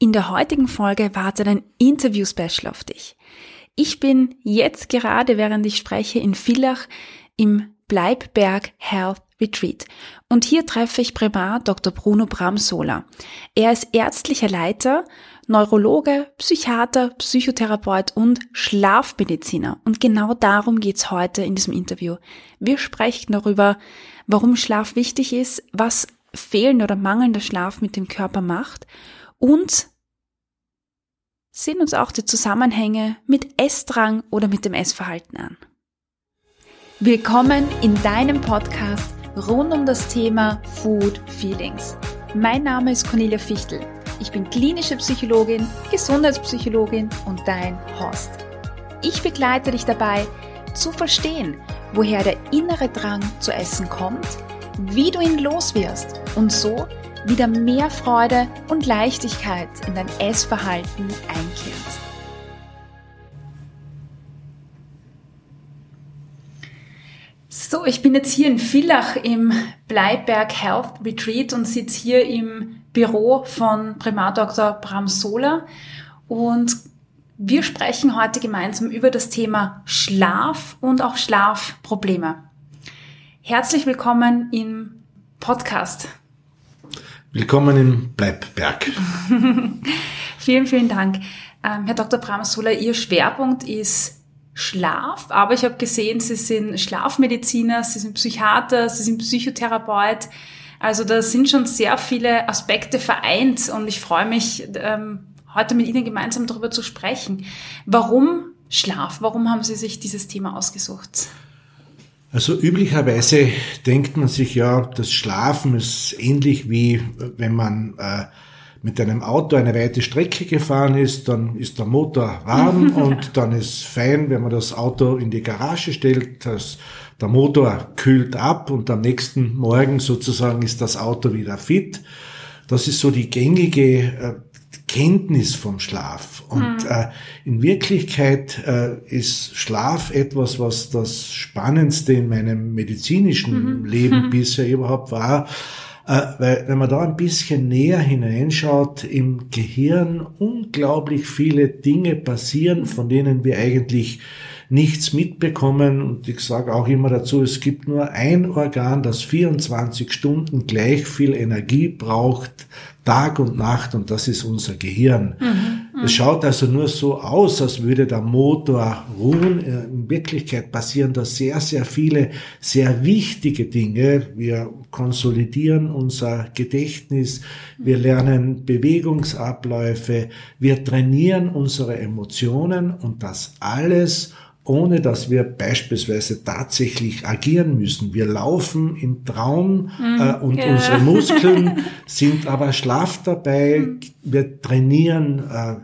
In der heutigen Folge wartet ein Interview-Special auf dich. Ich bin jetzt gerade, während ich spreche, in Villach im Bleibberg Health Retreat. Und hier treffe ich Primar Dr. Bruno Bramsola. Er ist ärztlicher Leiter, Neurologe, Psychiater, Psychotherapeut und Schlafmediziner. Und genau darum geht's heute in diesem Interview. Wir sprechen darüber, warum Schlaf wichtig ist, was fehlender oder mangelnder Schlaf mit dem Körper macht und sehen uns auch die Zusammenhänge mit Essdrang oder mit dem Essverhalten an. Willkommen in deinem Podcast rund um das Thema Food Feelings. Mein Name ist Cornelia Fichtel. Ich bin klinische Psychologin, Gesundheitspsychologin und dein Host. Ich begleite dich dabei, zu verstehen, woher der innere Drang zu essen kommt, wie du ihn loswirst und so wieder mehr Freude und Leichtigkeit in dein Essverhalten einkehrt. So, ich bin jetzt hier in Villach im Bleiberg Health Retreat und sitze hier im Büro von Primar Dr. Bram Sola und wir sprechen heute gemeinsam über das Thema Schlaf und auch Schlafprobleme. Herzlich willkommen im Podcast. Willkommen im Bleibberg. vielen, vielen Dank. Ähm, Herr Dr. Bramsola, Ihr Schwerpunkt ist Schlaf, aber ich habe gesehen, Sie sind Schlafmediziner, Sie sind Psychiater, Sie sind Psychotherapeut. Also da sind schon sehr viele Aspekte vereint und ich freue mich, ähm, heute mit Ihnen gemeinsam darüber zu sprechen. Warum Schlaf? Warum haben Sie sich dieses Thema ausgesucht? Also üblicherweise denkt man sich ja, das Schlafen ist ähnlich wie wenn man äh, mit einem Auto eine weite Strecke gefahren ist, dann ist der Motor warm und dann ist fein, wenn man das Auto in die Garage stellt, dass der Motor kühlt ab und am nächsten Morgen sozusagen ist das Auto wieder fit. Das ist so die gängige äh, Kenntnis vom Schlaf. Und mhm. äh, in Wirklichkeit äh, ist Schlaf etwas, was das Spannendste in meinem medizinischen mhm. Leben bisher überhaupt war. Äh, weil wenn man da ein bisschen näher hineinschaut, im Gehirn unglaublich viele Dinge passieren, von denen wir eigentlich nichts mitbekommen. Und ich sage auch immer dazu, es gibt nur ein Organ, das 24 Stunden gleich viel Energie braucht, Tag und Nacht, und das ist unser Gehirn. Mhm, es schaut also nur so aus, als würde der Motor ruhen. In Wirklichkeit passieren da sehr, sehr viele sehr wichtige Dinge. Wir konsolidieren unser Gedächtnis, wir lernen Bewegungsabläufe, wir trainieren unsere Emotionen und das alles ohne dass wir beispielsweise tatsächlich agieren müssen. Wir laufen im Traum mhm, äh, und ja. unsere Muskeln sind aber schlaff dabei. Mhm. Wir trainieren äh,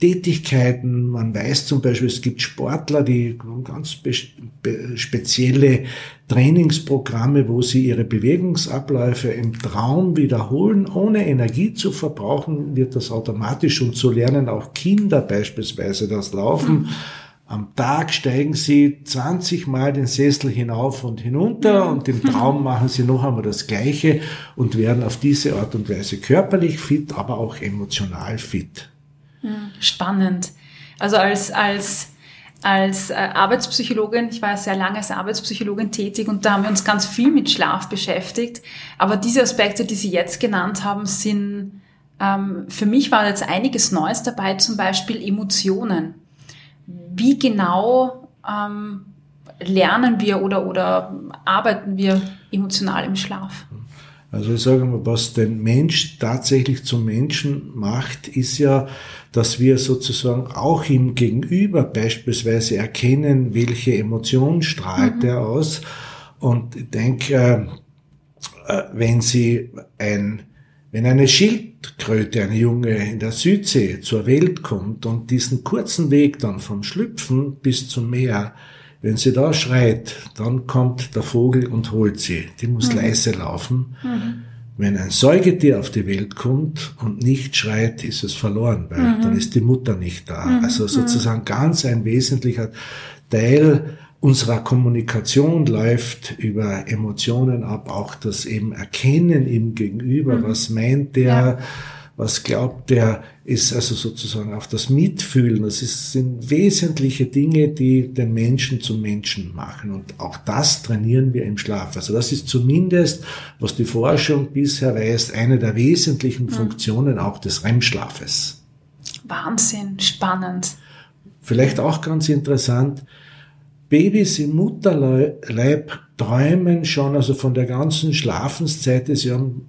Tätigkeiten. Man weiß zum Beispiel, es gibt Sportler, die haben ganz spezielle Trainingsprogramme, wo sie ihre Bewegungsabläufe im Traum wiederholen, ohne Energie zu verbrauchen, wird das automatisch und so lernen auch Kinder beispielsweise das Laufen. Mhm am Tag steigen sie 20 Mal den Sessel hinauf und hinunter und im Traum machen sie noch einmal das Gleiche und werden auf diese Art und Weise körperlich fit, aber auch emotional fit. Spannend. Also als, als, als äh, Arbeitspsychologin, ich war sehr lange als Arbeitspsychologin tätig und da haben wir uns ganz viel mit Schlaf beschäftigt. Aber diese Aspekte, die Sie jetzt genannt haben, sind, ähm, für mich war jetzt einiges Neues dabei, zum Beispiel Emotionen wie genau ähm, lernen wir oder, oder arbeiten wir emotional im Schlaf? Also sagen wir, was den Mensch tatsächlich zum Menschen macht, ist ja, dass wir sozusagen auch im Gegenüber beispielsweise erkennen, welche Emotion strahlt mhm. er aus. Und ich denke, äh, wenn Sie ein wenn eine Schildkröte, eine Junge in der Südsee zur Welt kommt und diesen kurzen Weg dann vom Schlüpfen bis zum Meer, wenn sie da schreit, dann kommt der Vogel und holt sie. Die muss mhm. leise laufen. Mhm. Wenn ein Säugetier auf die Welt kommt und nicht schreit, ist es verloren, weil mhm. dann ist die Mutter nicht da. Mhm. Also sozusagen ganz ein wesentlicher Teil unserer Kommunikation läuft über Emotionen ab, auch das eben Erkennen im Gegenüber, mhm. was meint der, ja. was glaubt der, ist also sozusagen auf das Mitfühlen. Das ist, sind wesentliche Dinge, die den Menschen zum Menschen machen. Und auch das trainieren wir im Schlaf. Also das ist zumindest, was die Forschung bisher weiß, eine der wesentlichen mhm. Funktionen auch des REM-Schlafes. Wahnsinn, spannend. Vielleicht auch ganz interessant, Babys im Mutterleib träumen schon, also von der ganzen Schlafenszeit, sie haben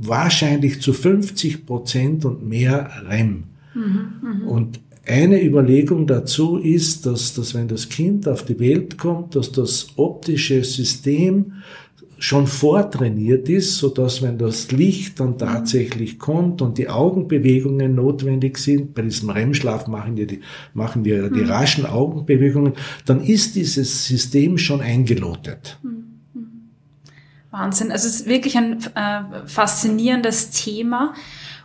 wahrscheinlich zu 50 Prozent und mehr REM. Mhm, mh. Und eine Überlegung dazu ist, dass, dass wenn das Kind auf die Welt kommt, dass das optische System schon vortrainiert ist, so dass wenn das Licht dann tatsächlich kommt und die Augenbewegungen notwendig sind, bei diesem REM-Schlaf machen wir die, machen wir die mhm. raschen Augenbewegungen, dann ist dieses System schon eingelotet. Mhm. Wahnsinn. Also es ist wirklich ein äh, faszinierendes Thema.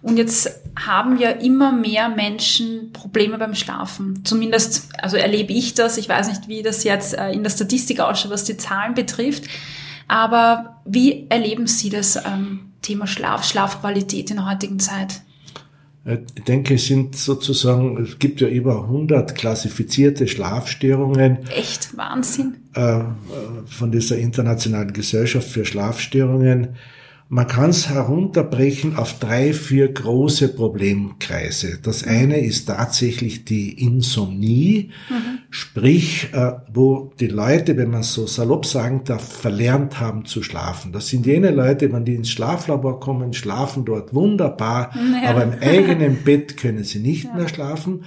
Und jetzt haben ja immer mehr Menschen Probleme beim Schlafen. Zumindest, also erlebe ich das. Ich weiß nicht, wie das jetzt äh, in der Statistik ausschaut, was die Zahlen betrifft. Aber wie erleben Sie das ähm, Thema Schlaf, Schlafqualität in der heutigen Zeit? Äh, ich denke, es sind sozusagen, es gibt ja über 100 klassifizierte Schlafstörungen. Echt Wahnsinn. Äh, von dieser Internationalen Gesellschaft für Schlafstörungen. Man kann es herunterbrechen auf drei, vier große Problemkreise. Das eine ist tatsächlich die Insomnie, mhm. sprich, äh, wo die Leute, wenn man so salopp sagen darf, verlernt haben zu schlafen. Das sind jene Leute, wenn die ins Schlaflabor kommen, schlafen dort wunderbar, ja. aber im eigenen Bett können sie nicht ja. mehr schlafen.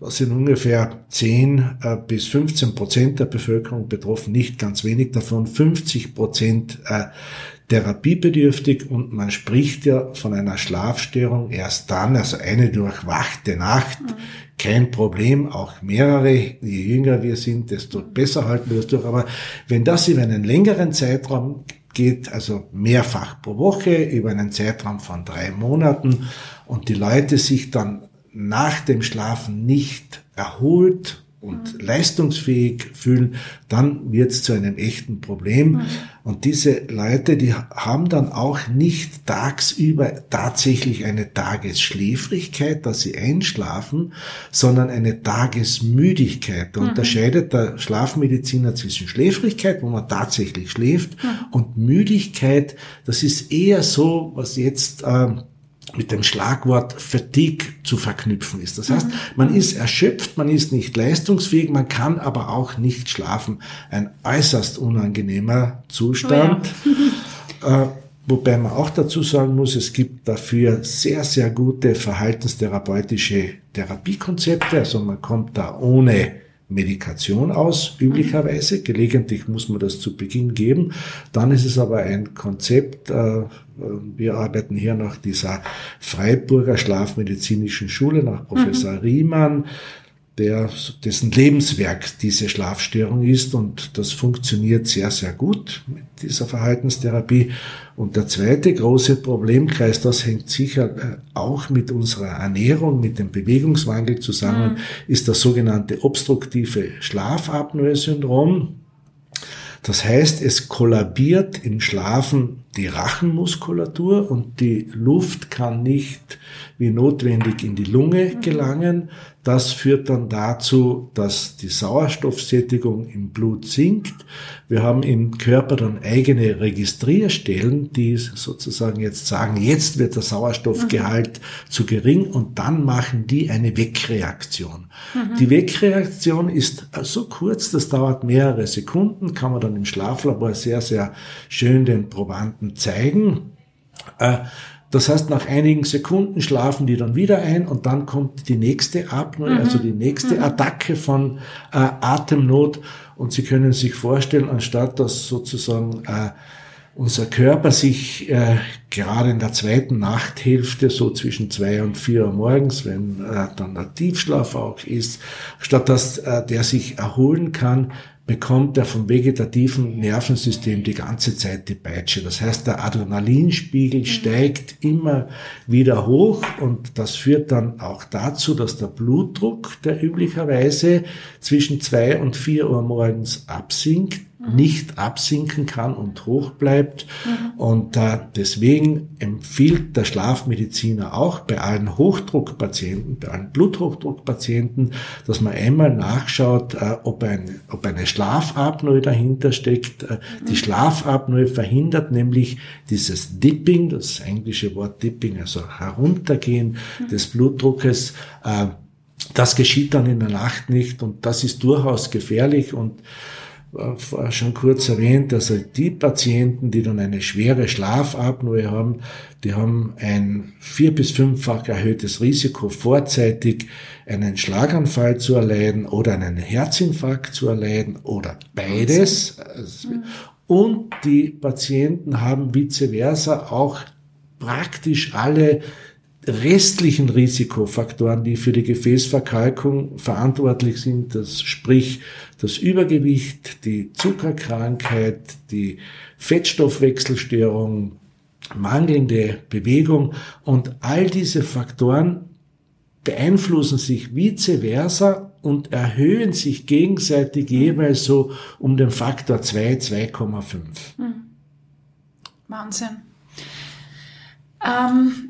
Da sind ungefähr 10 äh, bis 15 Prozent der Bevölkerung betroffen, nicht ganz wenig davon. 50 Prozent äh, therapiebedürftig und man spricht ja von einer Schlafstörung erst dann, also eine durchwachte Nacht, mhm. kein Problem, auch mehrere, je jünger wir sind, desto besser halten wir das durch. Aber wenn das über einen längeren Zeitraum geht, also mehrfach pro Woche, über einen Zeitraum von drei Monaten und die Leute sich dann nach dem Schlafen nicht erholt und mhm. leistungsfähig fühlen, dann wird es zu einem echten Problem. Mhm. Und diese Leute, die haben dann auch nicht tagsüber tatsächlich eine Tagesschläfrigkeit, dass sie einschlafen, sondern eine Tagesmüdigkeit. Da mhm. unterscheidet der Schlafmediziner zwischen Schläfrigkeit, wo man tatsächlich schläft, mhm. und Müdigkeit, das ist eher so, was jetzt äh, mit dem Schlagwort Fatigue zu verknüpfen ist. Das heißt, mhm. man ist erschöpft, man ist nicht leistungsfähig, man kann aber auch nicht schlafen. Ein äußerst unangenehmer Zustand. Oh ja. äh, wobei man auch dazu sagen muss, es gibt dafür sehr, sehr gute verhaltenstherapeutische Therapiekonzepte. Also man kommt da ohne Medikation aus, üblicherweise. Gelegentlich muss man das zu Beginn geben. Dann ist es aber ein Konzept, äh, wir arbeiten hier nach dieser Freiburger Schlafmedizinischen Schule, nach Professor mhm. Riemann, der, dessen Lebenswerk diese Schlafstörung ist und das funktioniert sehr, sehr gut mit dieser Verhaltenstherapie. Und der zweite große Problemkreis, das hängt sicher äh, auch mit unserer Ernährung, mit dem Bewegungswandel zusammen, mhm. ist das sogenannte obstruktive Schlafapnoe-Syndrom. Das heißt, es kollabiert im Schlafen die Rachenmuskulatur und die Luft kann nicht wie notwendig in die Lunge mhm. gelangen. Das führt dann dazu, dass die Sauerstoffsättigung im Blut sinkt. Wir haben im Körper dann eigene Registrierstellen, die sozusagen jetzt sagen, jetzt wird der Sauerstoffgehalt mhm. zu gering und dann machen die eine Wegreaktion. Mhm. Die Wegreaktion ist so kurz, das dauert mehrere Sekunden, kann man dann im Schlaflabor sehr, sehr schön den Probanden zeigen. Äh, das heißt, nach einigen Sekunden schlafen die dann wieder ein und dann kommt die nächste Apnoe, mhm. also die nächste mhm. Attacke von äh, Atemnot. Und Sie können sich vorstellen, anstatt dass sozusagen äh, unser Körper sich äh, gerade in der zweiten Nachthälfte, so zwischen zwei und vier Uhr morgens, wenn äh, dann der Tiefschlaf auch ist, statt dass äh, der sich erholen kann, bekommt er vom vegetativen Nervensystem die ganze Zeit die Peitsche. Das heißt, der Adrenalinspiegel mhm. steigt immer wieder hoch und das führt dann auch dazu, dass der Blutdruck, der üblicherweise zwischen zwei und vier Uhr morgens absinkt, nicht absinken kann und hoch bleibt. Mhm. Und äh, deswegen empfiehlt der Schlafmediziner auch bei allen Hochdruckpatienten, bei allen Bluthochdruckpatienten, dass man einmal nachschaut, äh, ob, ein, ob eine Schlafapnoe dahinter steckt. Äh. Die Schlafapnoe verhindert nämlich dieses Dipping, das englische Wort Dipping, also heruntergehen mhm. des Blutdruckes. Äh, das geschieht dann in der Nacht nicht und das ist durchaus gefährlich und schon kurz erwähnt, also die Patienten, die dann eine schwere Schlafapnoe haben, die haben ein vier- bis fünffach erhöhtes Risiko, vorzeitig einen Schlaganfall zu erleiden oder einen Herzinfarkt zu erleiden oder beides. Und die Patienten haben vice versa auch praktisch alle restlichen Risikofaktoren, die für die Gefäßverkalkung verantwortlich sind, das sprich das Übergewicht, die Zuckerkrankheit, die Fettstoffwechselstörung, mangelnde Bewegung und all diese Faktoren beeinflussen sich vice versa und erhöhen sich gegenseitig jeweils so um den Faktor 2, 2,5. Hm. Wahnsinn. Ähm,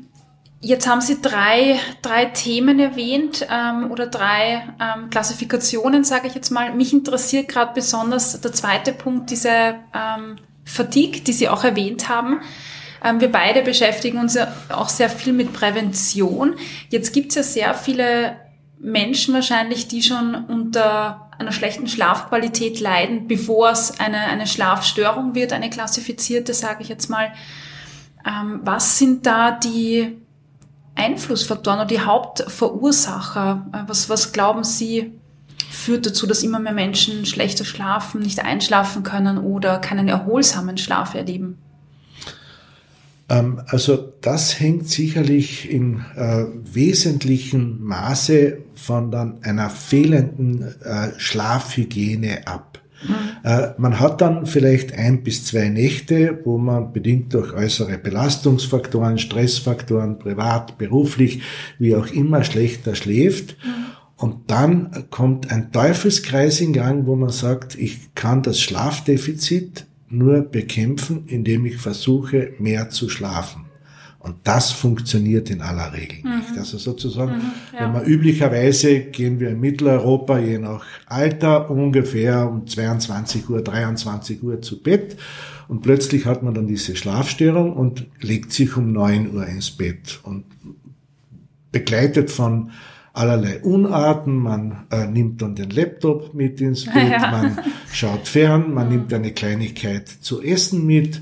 Jetzt haben Sie drei, drei Themen erwähnt ähm, oder drei ähm, Klassifikationen, sage ich jetzt mal. Mich interessiert gerade besonders der zweite Punkt, diese ähm, Fatigue, die Sie auch erwähnt haben. Ähm, wir beide beschäftigen uns ja auch sehr viel mit Prävention. Jetzt gibt es ja sehr viele Menschen wahrscheinlich, die schon unter einer schlechten Schlafqualität leiden, bevor es eine, eine Schlafstörung wird, eine klassifizierte, sage ich jetzt mal. Ähm, was sind da die Einflussfaktoren oder die Hauptverursacher? Äh, was, was glauben Sie, führt dazu, dass immer mehr Menschen schlechter schlafen, nicht einschlafen können oder keinen erholsamen Schlaf erleben? Ähm, also das hängt sicherlich in äh, wesentlichen Maße von dann einer fehlenden äh, Schlafhygiene ab. Mhm. Man hat dann vielleicht ein bis zwei Nächte, wo man bedingt durch äußere Belastungsfaktoren, Stressfaktoren, privat, beruflich, wie auch immer, schlechter schläft. Mhm. Und dann kommt ein Teufelskreis in Gang, wo man sagt, ich kann das Schlafdefizit nur bekämpfen, indem ich versuche, mehr zu schlafen. Und das funktioniert in aller Regel mhm. nicht. Also sozusagen, mhm, ja. wenn man üblicherweise gehen wir in Mitteleuropa je nach Alter ungefähr um 22 Uhr, 23 Uhr zu Bett und plötzlich hat man dann diese Schlafstörung und legt sich um 9 Uhr ins Bett und begleitet von allerlei Unarten. Man äh, nimmt dann den Laptop mit ins Bett, ja. man schaut fern, man nimmt eine Kleinigkeit zu essen mit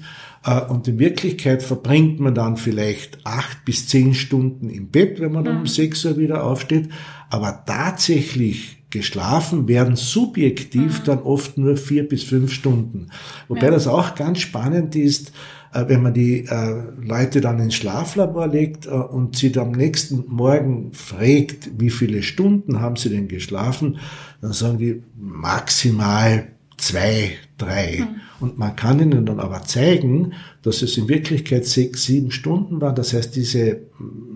und in Wirklichkeit verbringt man dann vielleicht acht bis zehn Stunden im Bett, wenn man mhm. um sechs Uhr wieder aufsteht. Aber tatsächlich geschlafen werden subjektiv mhm. dann oft nur vier bis fünf Stunden. Wobei ja. das auch ganz spannend ist, äh, wenn man die äh, Leute dann ins Schlaflabor legt und sie dann am nächsten Morgen fragt, wie viele Stunden haben sie denn geschlafen, dann sagen die maximal zwei, drei. Mhm. Und man kann ihnen dann aber zeigen, dass es in Wirklichkeit sechs, sieben Stunden waren. Das heißt, diese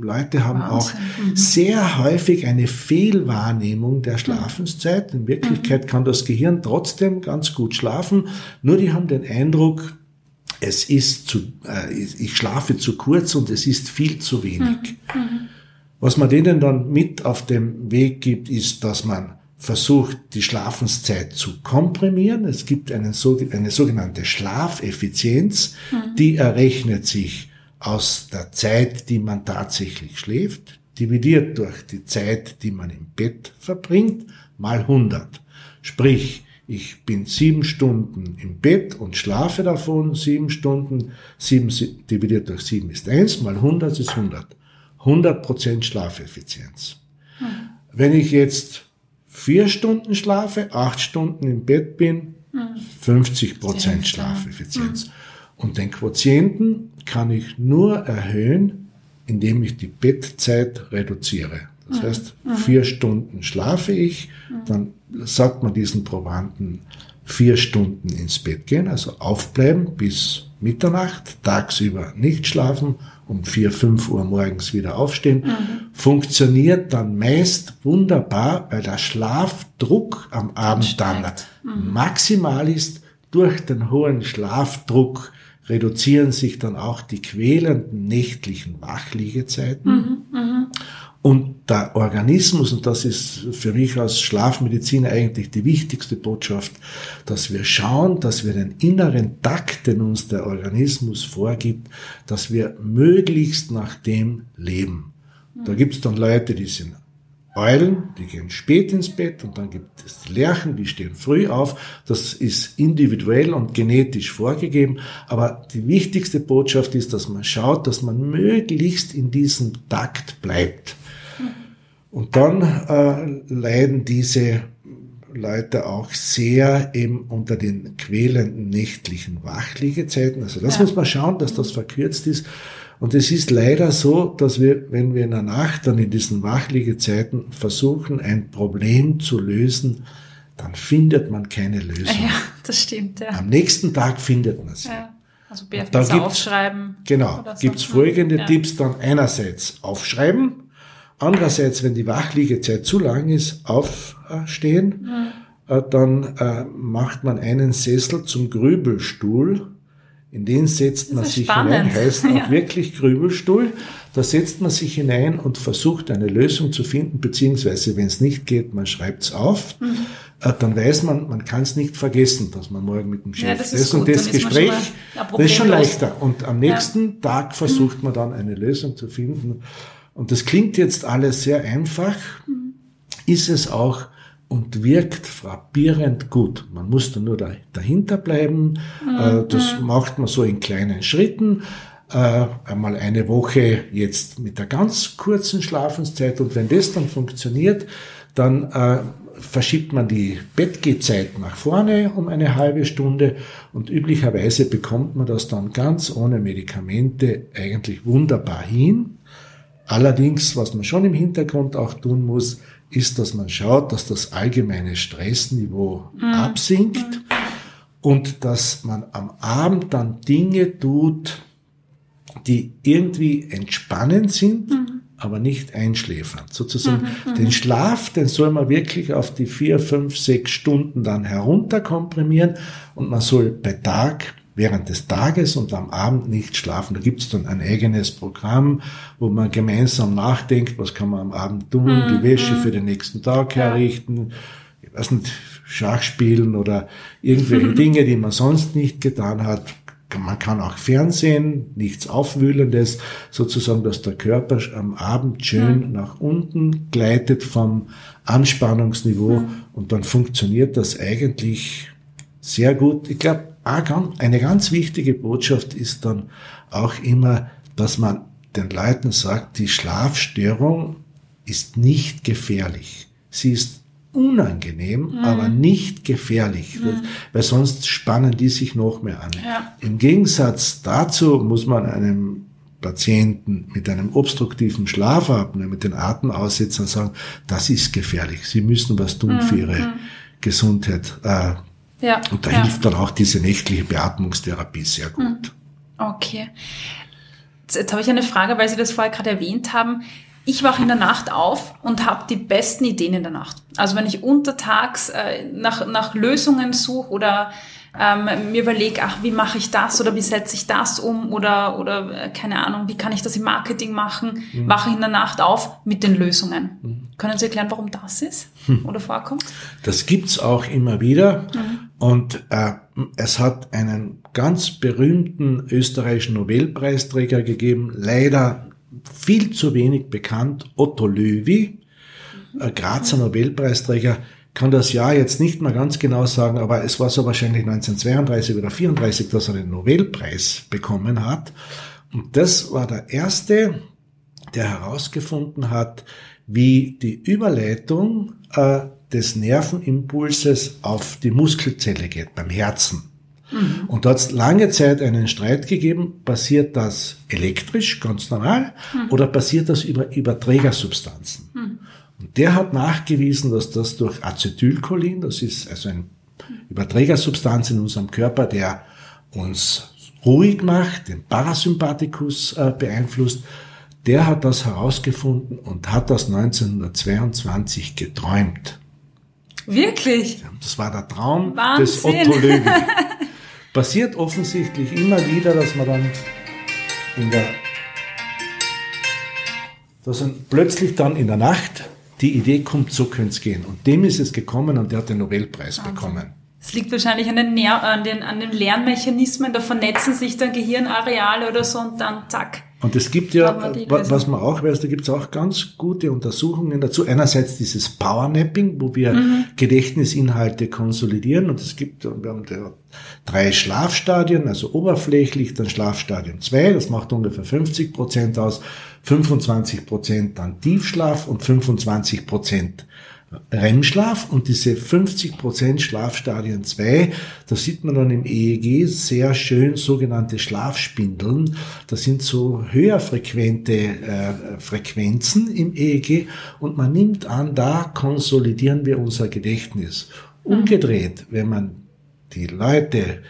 Leute haben Wahnsinn. auch mhm. sehr häufig eine Fehlwahrnehmung der Schlafenszeit. In Wirklichkeit mhm. kann das Gehirn trotzdem ganz gut schlafen, nur die haben den Eindruck, es ist zu, äh, ich schlafe zu kurz und es ist viel zu wenig. Mhm. mhm. Was man denen dann mit auf dem Weg gibt, ist, dass man versucht, die Schlafenszeit zu komprimieren. Es gibt einen, eine sogenannte Schlafeffizienz, mhm. die errechnet sich aus der Zeit, die man tatsächlich schläft, dividiert durch die Zeit, die man im Bett verbringt, mal 100. Sprich, ich bin sieben Stunden im Bett und schlafe davon sieben Stunden. Sieben dividiert durch sieben ist eins, mal 100 ist 100. 100 Prozent Schlafeffizienz. Mhm. Wenn ich jetzt vier Stunden schlafe, acht Stunden im Bett bin, 50 Prozent Schlafeffizienz. Und den Quotienten kann ich nur erhöhen, indem ich die Bettzeit reduziere. Das mhm. heißt, mhm. vier Stunden schlafe ich, dann sagt man diesen Probanden vier Stunden ins Bett gehen, also aufbleiben bis Mitternacht, tagsüber nicht schlafen um vier, fünf Uhr morgens wieder aufstehen, mhm. funktioniert dann meist wunderbar, weil der Schlafdruck am Abend dann mhm. maximal ist, durch den hohen Schlafdruck reduzieren sich dann auch die quälenden nächtlichen Wachliegezeiten. Mhm, mh. Und der Organismus, und das ist für mich als Schlafmediziner eigentlich die wichtigste Botschaft, dass wir schauen, dass wir den inneren Takt, den uns der Organismus vorgibt, dass wir möglichst nach dem leben. Da gibt es dann Leute, die sind Eulen, die gehen spät ins Bett und dann gibt es Lerchen, die stehen früh auf. Das ist individuell und genetisch vorgegeben. Aber die wichtigste Botschaft ist, dass man schaut, dass man möglichst in diesem Takt bleibt. Und dann äh, leiden diese Leute auch sehr eben unter den quälenden nächtlichen Wachliegezeiten. Also das ja. muss man schauen, dass das verkürzt ist. Und es ist leider so, dass wir, wenn wir in der Nacht dann in diesen Wachliegezeiten versuchen, ein Problem zu lösen, dann findet man keine Lösung. Ja, das stimmt. Ja. Am nächsten Tag findet man sie. Ja. Also da aufschreiben. Genau, so. gibt's folgende ja. Tipps dann einerseits aufschreiben, Andererseits, wenn die Wachliegezeit zu lang ist, aufstehen, mhm. dann äh, macht man einen Sessel zum Grübelstuhl. In den setzt man sich spannend. hinein, heißt auch ja. wirklich Grübelstuhl. Da setzt man sich hinein und versucht eine Lösung zu finden, beziehungsweise wenn es nicht geht, man schreibt es auf. Mhm. Dann weiß man, man kann es nicht vergessen, dass man morgen mit dem Chef ja, das, das und das Gespräch, das ist schon leichter. Und am nächsten ja. Tag versucht mhm. man dann eine Lösung zu finden. Und das klingt jetzt alles sehr einfach, ist es auch und wirkt frappierend gut. Man muss da nur dahinter bleiben. Mhm. Das macht man so in kleinen Schritten. Äh, einmal eine Woche jetzt mit der ganz kurzen Schlafenszeit. Und wenn das dann funktioniert, dann äh, verschiebt man die Bettgehzeit nach vorne um eine halbe Stunde und üblicherweise bekommt man das dann ganz ohne Medikamente eigentlich wunderbar hin. Allerdings, was man schon im Hintergrund auch tun muss, ist, dass man schaut, dass das allgemeine Stressniveau mhm. absinkt und dass man am Abend dann Dinge tut, die irgendwie entspannend sind, mhm. aber nicht einschläfernd. Sozusagen mhm, mhm. den Schlaf, den soll man wirklich auf die vier, fünf, sechs Stunden dann herunterkomprimieren und man soll bei Tag während des Tages und am Abend nicht schlafen. Da gibt es dann ein eigenes Programm, wo man gemeinsam nachdenkt, was kann man am Abend tun, mhm. die Wäsche für den nächsten Tag herrichten, ich weiß nicht, Schach spielen oder irgendwelche Dinge, die man sonst nicht getan hat. Man kann auch Fernsehen, nichts Aufwühlendes, sozusagen, dass der Körper am Abend schön mhm. nach unten gleitet vom Anspannungsniveau mhm. und dann funktioniert das eigentlich sehr gut. Ich glaube, eine ganz wichtige Botschaft ist dann auch immer, dass man den Leuten sagt, die Schlafstörung ist nicht gefährlich. Sie ist unangenehm, mhm. aber nicht gefährlich, mhm. weil sonst spannen die sich noch mehr an. Ja. Im Gegensatz dazu muss man einem Patienten mit einem obstruktiven Schlafapnoe, mit den Atemaussetzern sagen, das ist gefährlich. Sie müssen was tun mhm. für ihre mhm. Gesundheit. Äh, ja, und da ja. hilft dann auch diese nächtliche Beatmungstherapie sehr gut. Hm. Okay. Jetzt, jetzt habe ich eine Frage, weil Sie das vorher gerade erwähnt haben. Ich wache in der Nacht auf und habe die besten Ideen in der Nacht. Also wenn ich untertags äh, nach, nach Lösungen suche oder ähm, mir überlege, ach, wie mache ich das oder wie setze ich das um oder, oder äh, keine Ahnung, wie kann ich das im Marketing machen, mhm. wache ich in der Nacht auf mit den Lösungen. Mhm. Können Sie erklären, warum das ist hm. oder vorkommt? Das gibt's auch immer wieder mhm. und äh, es hat einen ganz berühmten österreichischen Nobelpreisträger gegeben, leider viel zu wenig bekannt, Otto Löwy, äh, Grazer Nobelpreisträger, kann das Jahr jetzt nicht mal ganz genau sagen, aber es war so wahrscheinlich 1932 oder 34, dass er den Nobelpreis bekommen hat. Und das war der erste, der herausgefunden hat, wie die Überleitung äh, des Nervenimpulses auf die Muskelzelle geht, beim Herzen. Mhm. Und da hat es lange Zeit einen Streit gegeben, passiert das elektrisch, ganz normal, mhm. oder passiert das über Überträgersubstanzen? Mhm. Und der hat nachgewiesen, dass das durch Acetylcholin, das ist also ein Überträgersubstanz in unserem Körper, der uns ruhig macht, den Parasympathikus äh, beeinflusst, der hat das herausgefunden und hat das 1922 geträumt. Wirklich? Das war der Traum Wahnsinn. des Otto Löwy. passiert offensichtlich immer wieder, dass man dann in der, dass dann plötzlich dann in der Nacht die Idee kommt, so könnte es gehen. Und dem ist es gekommen und der hat den Nobelpreis Wahnsinn. bekommen. Es liegt wahrscheinlich an den, an, den, an den Lernmechanismen, da vernetzen sich dann Gehirnareale oder so und dann zack. Und es gibt ja, was man auch weiß, da gibt es auch ganz gute Untersuchungen dazu. Einerseits dieses Powernapping, wo wir mhm. Gedächtnisinhalte konsolidieren. Und es gibt, wir haben drei Schlafstadien, also oberflächlich, dann Schlafstadium 2, das macht ungefähr 50 Prozent aus, 25 Prozent dann Tiefschlaf und 25 Prozent REM-Schlaf und diese 50% Schlafstadien 2, da sieht man dann im EEG sehr schön sogenannte Schlafspindeln. Das sind so höher frequente äh, Frequenzen im EEG und man nimmt an, da konsolidieren wir unser Gedächtnis. Umgedreht, wenn man die Leute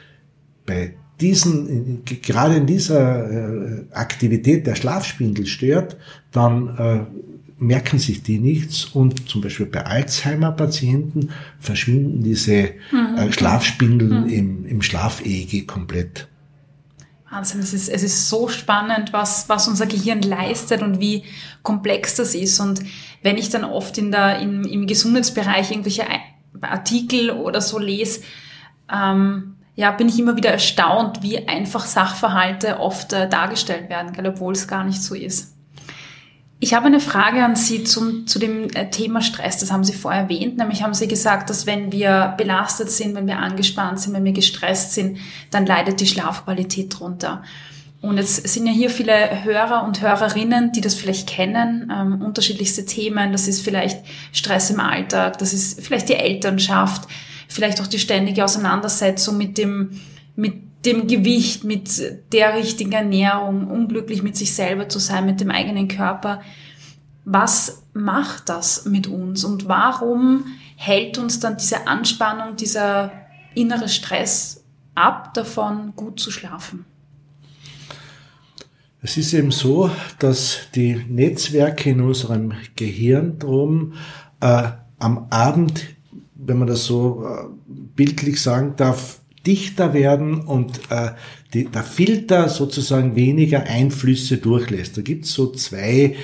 bei diesen, gerade in dieser äh, Aktivität der Schlafspindel stört, dann äh, merken sich die nichts und zum Beispiel bei Alzheimer-Patienten verschwinden diese mhm. äh, Schlafspindeln mhm. im, im Schlaf-EEG komplett. Wahnsinn, es ist, es ist so spannend, was, was unser Gehirn leistet und wie komplex das ist. Und wenn ich dann oft in der, in, im Gesundheitsbereich irgendwelche Artikel oder so lese, ähm, ja, bin ich immer wieder erstaunt, wie einfach Sachverhalte oft äh, dargestellt werden, obwohl es gar nicht so ist. Ich habe eine Frage an Sie zum, zu dem äh, Thema Stress. Das haben Sie vorher erwähnt. Nämlich haben Sie gesagt, dass wenn wir belastet sind, wenn wir angespannt sind, wenn wir gestresst sind, dann leidet die Schlafqualität drunter. Und jetzt sind ja hier viele Hörer und Hörerinnen, die das vielleicht kennen, ähm, unterschiedlichste Themen. Das ist vielleicht Stress im Alltag, das ist vielleicht die Elternschaft, vielleicht auch die ständige Auseinandersetzung mit dem, mit dem Gewicht, mit der richtigen Ernährung, unglücklich mit sich selber zu sein, mit dem eigenen Körper. Was macht das mit uns und warum hält uns dann diese Anspannung, dieser innere Stress ab, davon gut zu schlafen? Es ist eben so, dass die Netzwerke in unserem Gehirn drum äh, am Abend, wenn man das so äh, bildlich sagen darf, dichter werden und äh, die, der Filter sozusagen weniger Einflüsse durchlässt. Da gibt's so zwei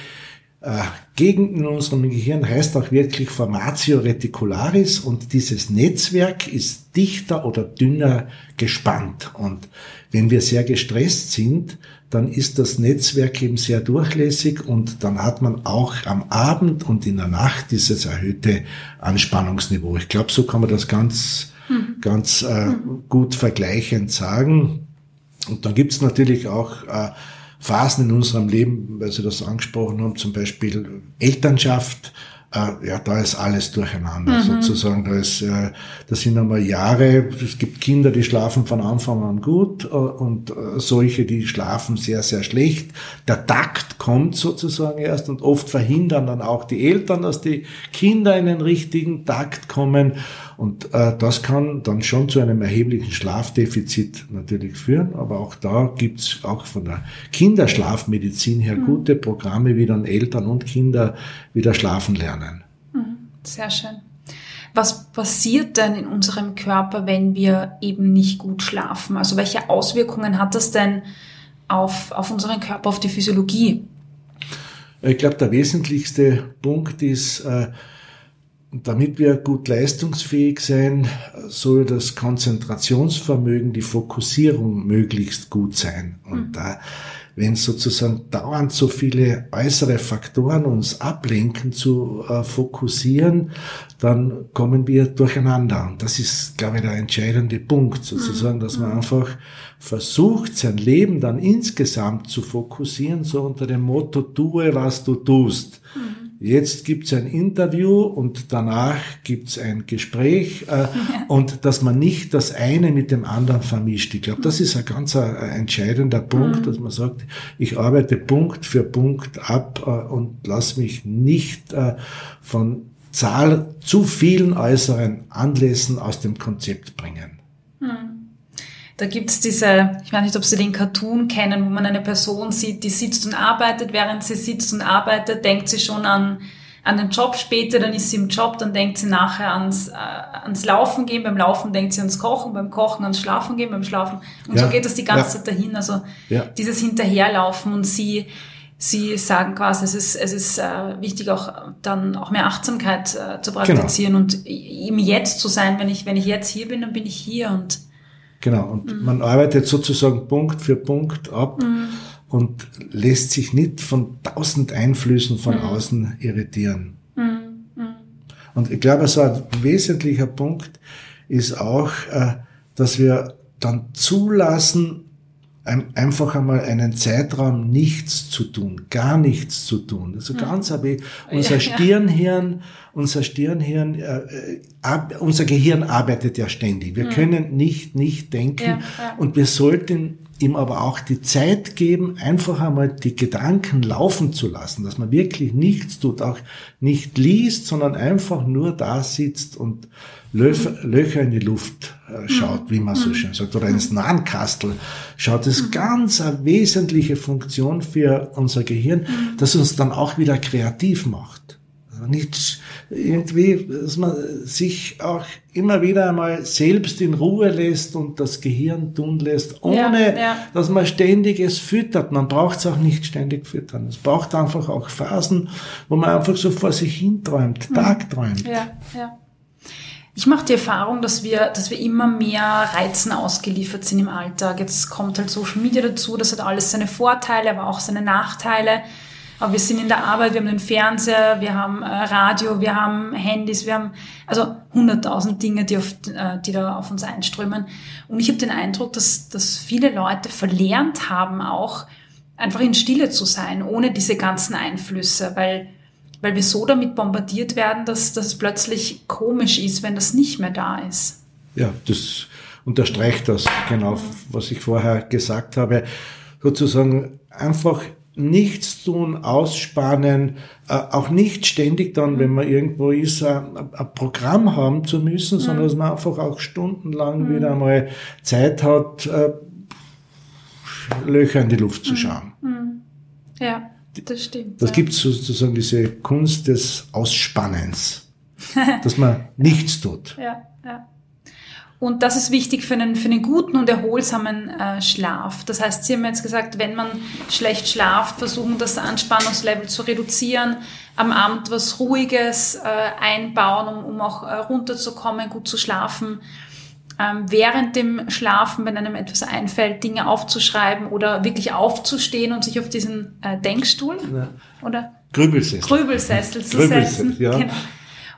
äh, Gegenden in unserem Gehirn, heißt auch wirklich Formatio reticularis und dieses Netzwerk ist dichter oder dünner gespannt. Und wenn wir sehr gestresst sind, dann ist das Netzwerk eben sehr durchlässig und dann hat man auch am Abend und in der Nacht dieses erhöhte Anspannungsniveau. Ich glaube, so kann man das ganz mhm. ganz äh, mhm. gut vergleichend sagen. Und dann gibt's natürlich auch äh, Phasen in unserem Leben, weil Sie das angesprochen haben, zum Beispiel Elternschaft, äh, ja, da ist alles durcheinander mhm. sozusagen. Da ist, äh, das sind einmal Jahre. Es gibt Kinder, die schlafen von Anfang an gut äh, und äh, solche, die schlafen sehr, sehr schlecht. Der Takt kommt sozusagen erst und oft verhindern dann auch die Eltern, dass die Kinder in den richtigen Takt kommen. Und äh, das kann dann schon zu einem erheblichen Schlafdefizit natürlich führen. Aber auch da gibt's auch von der Kinderschlafmedizin her mhm. gute Programme, wie dann Eltern und Kinder wieder schlafen lernen. Mhm. Sehr schön. Was passiert denn in unserem Körper, wenn wir eben nicht gut schlafen? Also welche Auswirkungen hat das denn auf, auf unseren Körper, auf die Physiologie? Ich glaube, der wesentlichste Punkt ist, äh, damit wir gut leistungsfähig sein, soll das Konzentrationsvermögen, die Fokussierung möglichst gut sein. Und mhm. da, wenn sozusagen dauernd so viele äußere Faktoren uns ablenken zu äh, fokussieren, dann kommen wir durcheinander. Und das ist, glaube ich, der entscheidende Punkt, sozusagen, dass man mhm. einfach versucht, sein Leben dann insgesamt zu fokussieren, so unter dem Motto, tue, was du tust. Mhm. Jetzt gibt's ein Interview und danach gibt's ein Gespräch äh, ja. und dass man nicht das eine mit dem anderen vermischt. Ich glaube, das ist ein ganz ein, äh, entscheidender Punkt, mhm. dass man sagt, ich arbeite Punkt für Punkt ab äh, und lass mich nicht äh, von Zahl zu vielen äußeren Anlässen aus dem Konzept bringen. Mhm. Da gibt's diese, ich weiß nicht, ob Sie den Cartoon kennen, wo man eine Person sieht, die sitzt und arbeitet, während sie sitzt und arbeitet, denkt sie schon an, an den Job später, dann ist sie im Job, dann denkt sie nachher ans, äh, ans Laufen gehen, beim Laufen denkt sie ans Kochen, beim Kochen ans Schlafen gehen, beim Schlafen. Und ja. so geht das die ganze ja. Zeit dahin. Also ja. dieses Hinterherlaufen und sie, sie sagen quasi, es ist, es ist äh, wichtig auch dann auch mehr Achtsamkeit äh, zu praktizieren genau. und im Jetzt zu sein. Wenn ich, wenn ich jetzt hier bin, dann bin ich hier und Genau, und mhm. man arbeitet sozusagen Punkt für Punkt ab. Mhm und lässt sich nicht von tausend Einflüssen von mhm. außen irritieren. Mhm. mhm. Und ich glaube, so ein wesentlicher Punkt ist auch, äh, dass wir dann zulassen, einfach einmal einen Zeitraum nichts zu tun, gar nichts zu tun. Also mhm. ganz habe ich, unser Stirnhirn, unser Stirnhirn, äh, äh, ab, unser Gehirn arbeitet ja ständig. Wir mhm. können nicht nicht denken ja, ja. und wir sollten ihm aber auch die Zeit geben, einfach einmal die Gedanken laufen zu lassen, dass man wirklich nichts tut, auch nicht liest, sondern einfach nur da sitzt und Löcher in die Luft äh, schaut, wie man so schön sagt, oder ins Nahenkastel schaut. Das ist ganz eine wesentliche Funktion für unser Gehirn, das uns dann auch wieder kreativ macht. Also nicht irgendwie, dass man sich auch immer wieder einmal selbst in Ruhe lässt und das Gehirn tun lässt, ohne ja, ja. dass man ständig es füttert. Man braucht es auch nicht ständig füttern. Es braucht einfach auch Phasen, wo man einfach so vor sich hinträumt, mhm. tagträumt. Ja, ja. Ich mache die Erfahrung, dass wir, dass wir immer mehr Reizen ausgeliefert sind im Alltag. Jetzt kommt halt Social Media dazu, das hat alles seine Vorteile, aber auch seine Nachteile. Aber wir sind in der Arbeit, wir haben den Fernseher, wir haben äh, Radio, wir haben Handys, wir haben also hunderttausend Dinge, die, auf, äh, die da auf uns einströmen. Und ich habe den Eindruck, dass, dass viele Leute verlernt haben, auch einfach in Stille zu sein, ohne diese ganzen Einflüsse, weil, weil wir so damit bombardiert werden, dass, es plötzlich komisch ist, wenn das nicht mehr da ist. Ja, das unterstreicht das genau, was ich vorher gesagt habe. Sozusagen einfach nichts tun, ausspannen, äh, auch nicht ständig dann, wenn man irgendwo ist, ein, ein Programm haben zu müssen, mhm. sondern dass man einfach auch stundenlang mhm. wieder einmal Zeit hat, äh, Löcher in die Luft zu mhm. schauen. Ja, das stimmt. Das ja. gibt sozusagen diese Kunst des Ausspannens, dass man nichts tut. Ja, ja. Und das ist wichtig für einen, für einen guten und erholsamen äh, Schlaf. Das heißt, Sie haben jetzt gesagt, wenn man schlecht schlaft, versuchen das Anspannungslevel zu reduzieren, am Abend was Ruhiges äh, einbauen, um, um auch äh, runterzukommen, gut zu schlafen. Ähm, während dem Schlafen, wenn einem etwas einfällt, Dinge aufzuschreiben oder wirklich aufzustehen und sich auf diesen äh, Denkstuhl ja. oder Grübelsessel, Grübelsessel zu Grübelsessel, setzen. Ja. Genau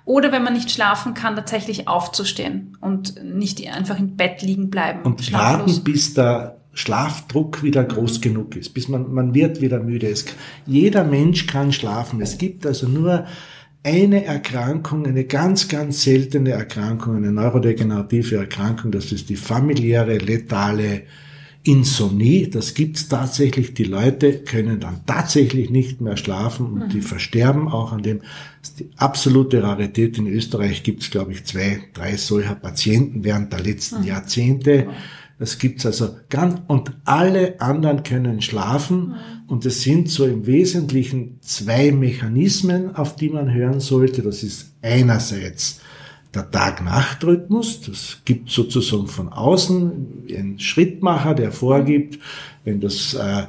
oder wenn man nicht schlafen kann, tatsächlich aufzustehen und nicht einfach im Bett liegen bleiben. Und warten, bis der Schlafdruck wieder groß genug ist, bis man, man wird wieder müde. Es, jeder Mensch kann schlafen. Es gibt also nur eine Erkrankung, eine ganz, ganz seltene Erkrankung, eine neurodegenerative Erkrankung, das ist die familiäre letale Insomnie, das gibt's tatsächlich. Die Leute können dann tatsächlich nicht mehr schlafen und mhm. die versterben auch an dem. Das ist die absolute Rarität. In Österreich gibt's, glaube ich, zwei, drei solcher Patienten während der letzten mhm. Jahrzehnte. Das gibt's also ganz, und alle anderen können schlafen. Mhm. Und es sind so im Wesentlichen zwei Mechanismen, auf die man hören sollte. Das ist einerseits der Tag-Nacht-Rhythmus. Das gibt sozusagen von außen einen Schrittmacher, der vorgibt, wenn das äh,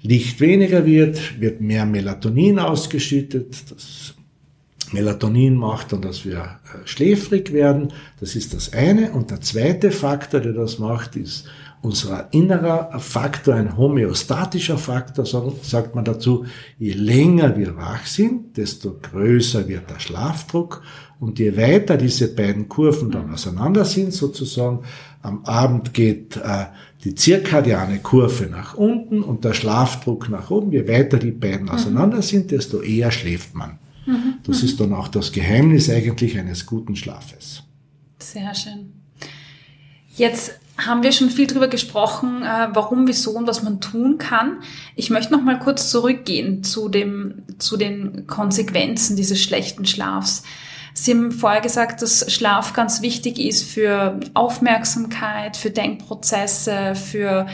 Licht weniger wird, wird mehr Melatonin ausgeschüttet. Das Melatonin macht dann, dass wir äh, schläfrig werden. Das ist das eine. Und der zweite Faktor, der das macht, ist unser innerer Faktor, ein homöostatischer Faktor, sagt man dazu. Je länger wir wach sind, desto größer wird der Schlafdruck und je weiter diese beiden Kurven dann auseinander sind, sozusagen, am Abend geht äh, die zirkadiane Kurve nach unten und der Schlafdruck nach oben. Je weiter die beiden auseinander sind, desto eher schläft man. Mhm. Das ist dann auch das Geheimnis eigentlich eines guten Schlafes. Sehr schön. Jetzt haben wir schon viel darüber gesprochen, äh, warum, wieso und was man tun kann. Ich möchte noch mal kurz zurückgehen zu dem, zu den Konsequenzen dieses schlechten Schlafs. Sie haben vorher gesagt, dass Schlaf ganz wichtig ist für Aufmerksamkeit, für Denkprozesse, für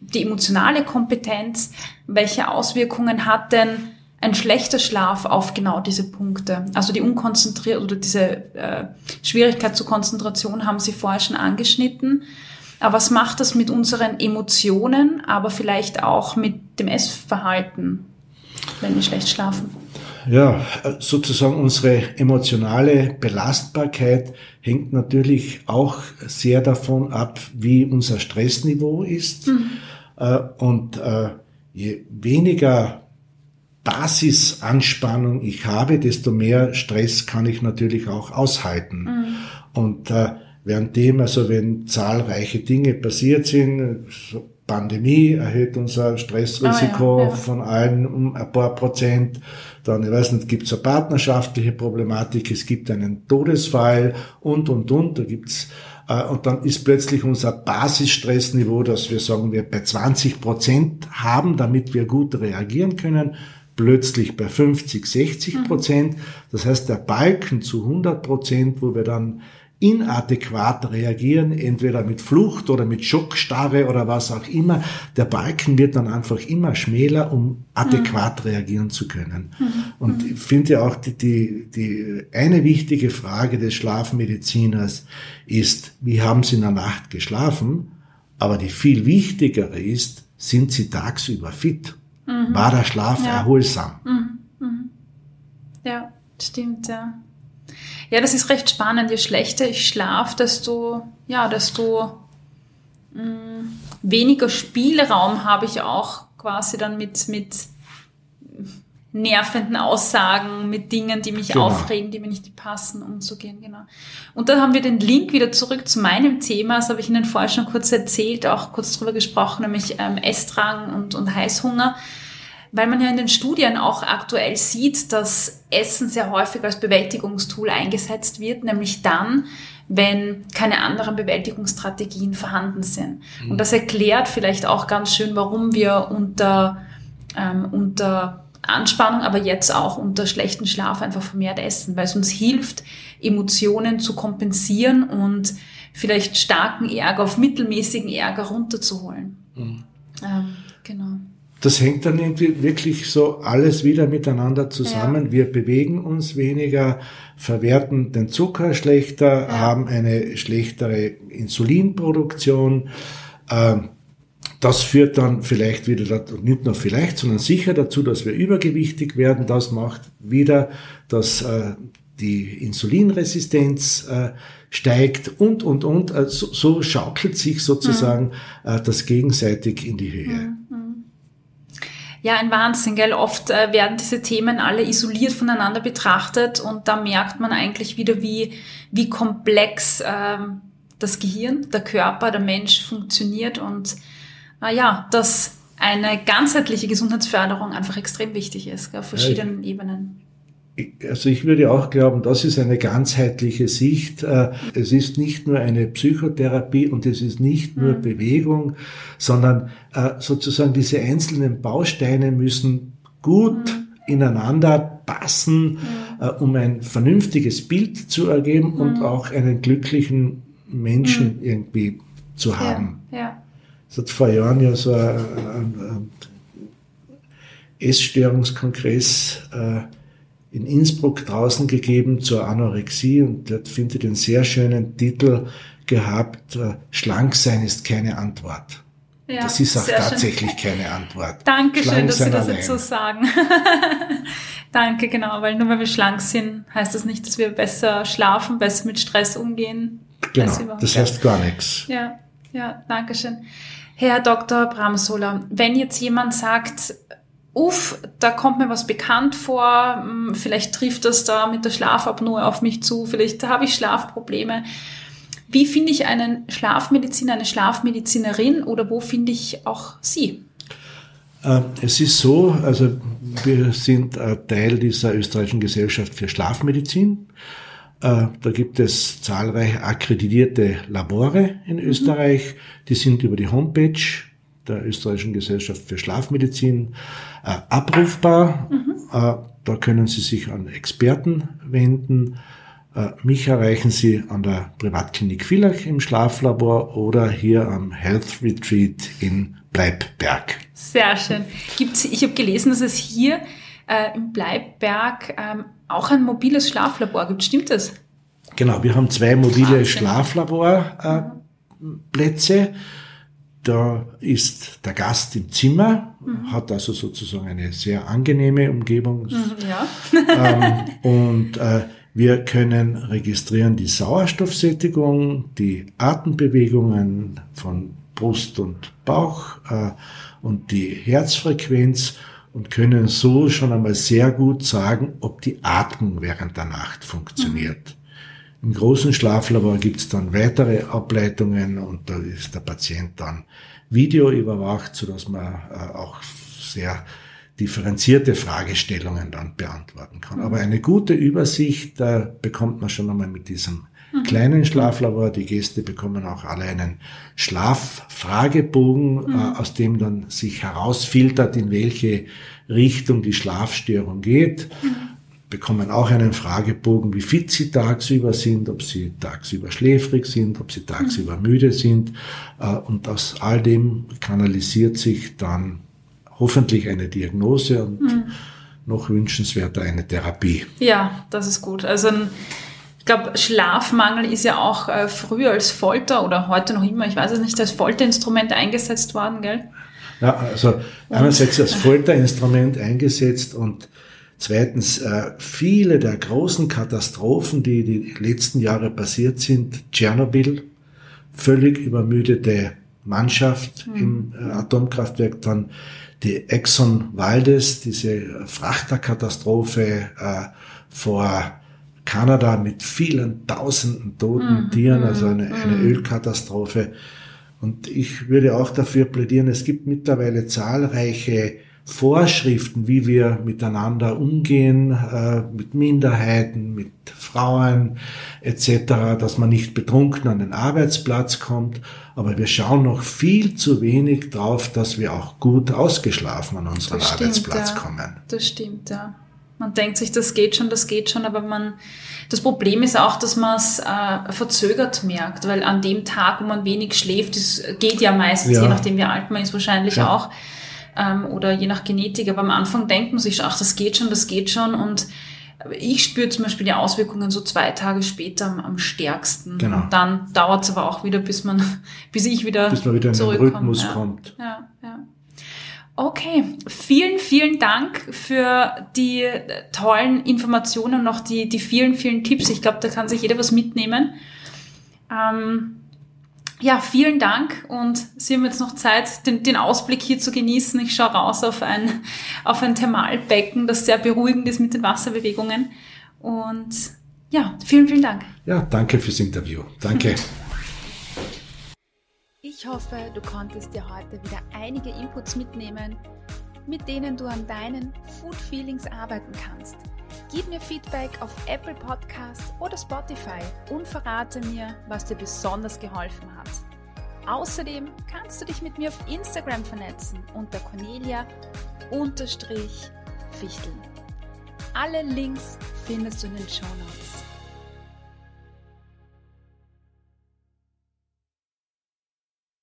die emotionale Kompetenz. Welche Auswirkungen hat denn ein schlechter Schlaf auf genau diese Punkte. Also die unkonzentriert oder diese äh, Schwierigkeit zur Konzentration haben Sie vorher schon angeschnitten. Aber was macht das mit unseren Emotionen, aber vielleicht auch mit dem Essverhalten, wenn wir schlecht schlafen? Ja, sozusagen unsere emotionale Belastbarkeit hängt natürlich auch sehr davon ab, wie unser Stressniveau ist. Mhm. Äh, und äh, je weniger Basisanspannung ich habe, desto mehr Stress kann ich natürlich auch aushalten. Mhm. Und äh, währenddem, also wenn zahlreiche Dinge passiert sind, so Pandemie erhöht unser Stressrisiko ah, ja, ja. von allen um ein paar Prozent. Dann, ich weiß nicht, gibt es eine partnerschaftliche Problematik, es gibt einen Todesfall und, und, und. Da gibt's äh, und dann ist plötzlich unser Basisstressniveau, dass wir sagen, wir bei 20 Prozent haben, damit wir gut reagieren können, plötzlich bei 50, 60 Prozent. Mhm. Das heißt, der Balken zu 100 Prozent, wo wir dann inadäquat reagieren, entweder mit Flucht oder mit Schockstarre oder was auch immer. Der Balken wird dann einfach immer schmäler, um adäquat mhm. reagieren zu können. Mhm. Und ich finde ja auch die, die, die eine wichtige Frage des Schlafmediziners ist, wie haben Sie in der Nacht geschlafen? Aber die viel wichtigere ist, sind Sie tagsüber fit? Mhm. War der Schlaf ja. erholsam? Mhm. Mhm. Ja, stimmt, ja. Ja, das ist recht spannend. Je schlechter ich schlafe, desto, ja, desto mh, mm, weniger Spielraum habe ich auch quasi dann mit, mit nervenden Aussagen, mit Dingen, die mich genau. aufregen, die mir nicht passen, umzugehen, genau. Und dann haben wir den Link wieder zurück zu meinem Thema, das habe ich Ihnen vorher schon kurz erzählt, auch kurz drüber gesprochen, nämlich ähm, Essdrang und, und Heißhunger weil man ja in den Studien auch aktuell sieht, dass Essen sehr häufig als Bewältigungstool eingesetzt wird, nämlich dann, wenn keine anderen Bewältigungsstrategien vorhanden sind. Mhm. Und das erklärt vielleicht auch ganz schön, warum wir unter, ähm, unter Anspannung, aber jetzt auch unter schlechten Schlaf einfach vermehrt essen, weil es uns hilft, Emotionen zu kompensieren und vielleicht starken Ärger auf mittelmäßigen Ärger runterzuholen. Mhm. Ähm, genau das hängt dann irgendwie wirklich so alles wieder miteinander zusammen. Ja. Wir bewegen uns weniger, verwerten den Zucker schlechter, ja. haben eine schlechtere Insulinproduktion. Ähm, das führt dann vielleicht wieder, nicht nur vielleicht, sondern sicher dazu, dass wir übergewichtig werden. Das macht wieder, dass äh, die Insulinresistenz äh, steigt und, und, und. Äh, so, schaukelt sich sozusagen mhm. das gegenseitig in die Höhe. Ja, ein Wahnsinn, gell? Oft äh, werden diese Themen alle isoliert voneinander betrachtet und da merkt man eigentlich wieder, wie, wie komplex ähm, das Gehirn, der Körper, der Mensch funktioniert und äh, ja, dass eine ganzheitliche Gesundheitsförderung einfach extrem wichtig ist, gell, auf verschiedenen ja, Ebenen also ich würde auch glauben, das ist eine ganzheitliche Sicht. Äh, es ist nicht nur eine Psychotherapie und es ist nicht nur mhm. Bewegung, sondern äh, sozusagen diese einzelnen Bausteine müssen gut mhm. ineinander passen, mhm. Äh, um ein vernünftiges Bild zu ergeben und mhm. auch einen glücklichen Menschen mhm. irgendwie zu haben. Ja, ja. Es hat vor Jahren ja so ein, ein, ein Essstörungskongress äh, in Innsbruck draußen gegeben zur Anorexie und der findet den sehr schönen Titel gehabt, äh, Schlank sein ist keine Antwort. Ja, das ist auch tatsächlich schön. keine Antwort. Dankeschön, dass Sie das allein. jetzt so sagen. Danke, genau, weil nur weil wir schlank sind, heißt das nicht, dass wir besser schlafen, besser mit Stress umgehen. Genau, das heißt gar nichts. Ja, ja, danke schön. Herr Dr. Bramsola, wenn jetzt jemand sagt, uff, da kommt mir was bekannt vor, hm, vielleicht trifft das da mit der Schlafapnoe auf mich zu, vielleicht habe ich Schlafprobleme. Wie finde ich einen Schlafmediziner, eine Schlafmedizinerin oder wo finde ich auch Sie? Äh, es ist so, also wir sind Teil dieser österreichischen Gesellschaft für Schlafmedizin. Äh, da gibt es zahlreiche akkreditierte Labore in mhm. Österreich. Die sind über die Homepage der österreichischen Gesellschaft für Schlafmedizin äh, abrufbar. Mhm. Äh, da können Sie sich an Experten wenden. Äh, mich erreichen Sie an der Privatklinik Villach im Schlaflabor oder hier am Health Retreat in Bleibberg. Sehr schön. Gibt's, ich habe gelesen, dass es hier äh, im Bleibberg ähm, auch ein mobiles Schlaflabor gibt. Stimmt das? Genau, wir haben zwei mobile Schlaflaborplätze. Äh, da ist der Gast im Zimmer, mhm. hat also sozusagen eine sehr angenehme Umgebung. Mhm, ja. ähm, und äh, wir können registrieren die Sauerstoffsättigung, die Atembewegungen von Brust und Bauch äh, und die Herzfrequenz und können so schon einmal sehr gut sagen, ob die Atmung während der Nacht funktioniert. Im großen Schlaflabor gibt es dann weitere Ableitungen und da ist der Patient dann Video überwacht, sodass man äh, auch sehr differenzierte Fragestellungen dann beantworten kann. Aber eine gute Übersicht äh, bekommt man schon einmal mit diesem mhm. kleinen Schlaflabor. Die Gäste bekommen auch alle einen Schlaffragebogen, äh, mhm. äh, aus dem dann sich herausfiltert, in welche Richtung die Schlafstörung geht. Mhm. Bekommen auch einen Fragebogen, wie fit sie tagsüber sind, ob sie tagsüber schläfrig sind, ob sie tagsüber mhm. müde sind. Äh, und aus all dem kanalisiert sich dann hoffentlich eine Diagnose und mhm. noch wünschenswerter eine Therapie. Ja, das ist gut. Also ein, ich glaube, Schlafmangel ist ja auch äh, früher als Folter oder heute noch immer, ich weiß es nicht, als Folterinstrument eingesetzt worden, gell? Ja, also einerseits als Folterinstrument eingesetzt und zweitens äh, viele der großen Katastrophen, die die letzten Jahre passiert sind, Tschernobyl, völlig übermüdete Mannschaft mhm. im äh, Atomkraftwerk, dann die Exxon Valdez, diese Frachterkatastrophe äh, vor Kanada mit vielen tausenden toten mm, Tieren, also eine, eine mm. Ölkatastrophe. Und ich würde auch dafür plädieren, es gibt mittlerweile zahlreiche Vorschriften, wie wir miteinander umgehen, äh, mit Minderheiten, mit Frauen etc., dass man nicht betrunken an den Arbeitsplatz kommt. Aber wir schauen noch viel zu wenig drauf, dass wir auch gut ausgeschlafen an unseren stimmt, Arbeitsplatz ja. kommen. Das stimmt, ja. Man denkt sich, das geht schon, das geht schon, aber man, das Problem ist auch, dass man es äh, verzögert merkt, weil an dem Tag, wo man wenig schläft, das geht ja meistens, ja. je nachdem wie alt man ist, wahrscheinlich ja. auch, ähm, oder je nach Genetik, aber am Anfang denkt man sich, ach, das geht schon, das geht schon und ich spüre zum Beispiel die Auswirkungen so zwei Tage später am, am stärksten. Genau. Und dann dauert es aber auch wieder, bis man, bis ich wieder bis man wieder in den Rhythmus ja. kommt. Ja, ja. Okay, vielen, vielen Dank für die tollen Informationen und noch die, die vielen, vielen Tipps. Ich glaube, da kann sich jeder was mitnehmen. Ähm, ja, vielen Dank und Sie haben jetzt noch Zeit, den, den Ausblick hier zu genießen. Ich schaue raus auf ein, auf ein Thermalbecken, das sehr beruhigend ist mit den Wasserbewegungen. Und ja, vielen, vielen Dank. Ja, danke fürs Interview. Danke. Ich hoffe, du konntest dir heute wieder einige Inputs mitnehmen, mit denen du an deinen Food Feelings arbeiten kannst. Gib mir Feedback auf Apple Podcast oder Spotify und verrate mir, was dir besonders geholfen hat. Außerdem kannst du dich mit mir auf Instagram vernetzen unter Cornelia-Fichteln. Alle Links findest du in den Show Notes.